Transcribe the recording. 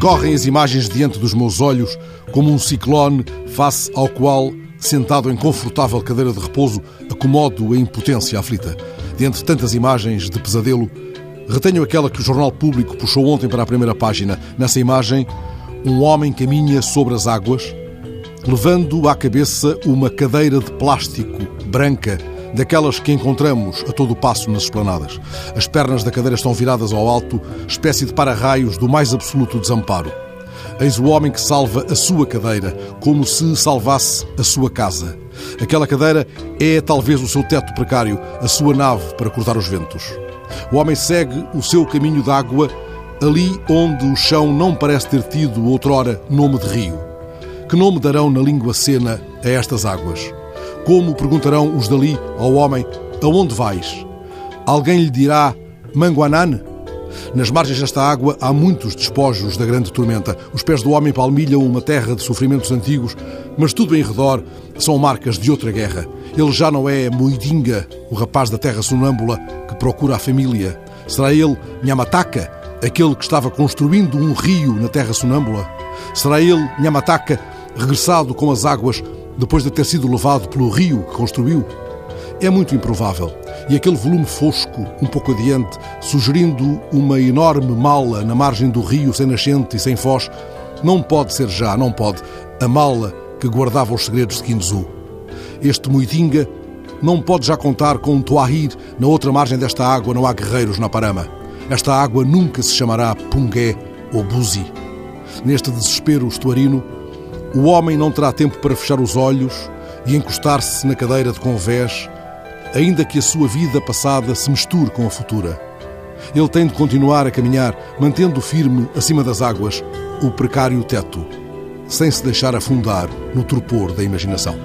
Correm as imagens diante dos meus olhos como um ciclone face ao qual, sentado em confortável cadeira de repouso, acomodo a impotência aflita. Dentre tantas imagens de pesadelo, retenho aquela que o Jornal Público puxou ontem para a primeira página. Nessa imagem, um homem caminha sobre as águas, levando à cabeça uma cadeira de plástico branca daquelas que encontramos a todo o passo nas esplanadas. As pernas da cadeira estão viradas ao alto, espécie de para-raios do mais absoluto desamparo. Eis o homem que salva a sua cadeira, como se salvasse a sua casa. Aquela cadeira é talvez o seu teto precário, a sua nave para cortar os ventos. O homem segue o seu caminho d'água ali onde o chão não parece ter tido outrora nome de rio. Que nome darão na língua cena a estas águas? Como perguntarão os dali ao homem: Aonde vais? Alguém lhe dirá Manguanane? Nas margens desta água há muitos despojos da grande tormenta. Os pés do homem palmilham uma terra de sofrimentos antigos, mas tudo em redor são marcas de outra guerra. Ele já não é Moidinga, o rapaz da terra sonâmbula que procura a família. Será ele Nhamataka, aquele que estava construindo um rio na terra sonâmbula? Será ele Nhamataka, regressado com as águas depois de ter sido levado pelo rio que construiu? É muito improvável. E aquele volume fosco, um pouco adiante, sugerindo uma enorme mala na margem do rio sem nascente e sem foz, não pode ser já, não pode, a mala que guardava os segredos de Kinzu. Este Muitinga não pode já contar com um Tuahir. Na outra margem desta água não há guerreiros na Parama. Esta água nunca se chamará Pungué ou Buzi. Neste desespero estuarino, o homem não terá tempo para fechar os olhos e encostar-se na cadeira de convés, ainda que a sua vida passada se misture com a futura. Ele tem de continuar a caminhar, mantendo firme acima das águas o precário teto, sem se deixar afundar no torpor da imaginação.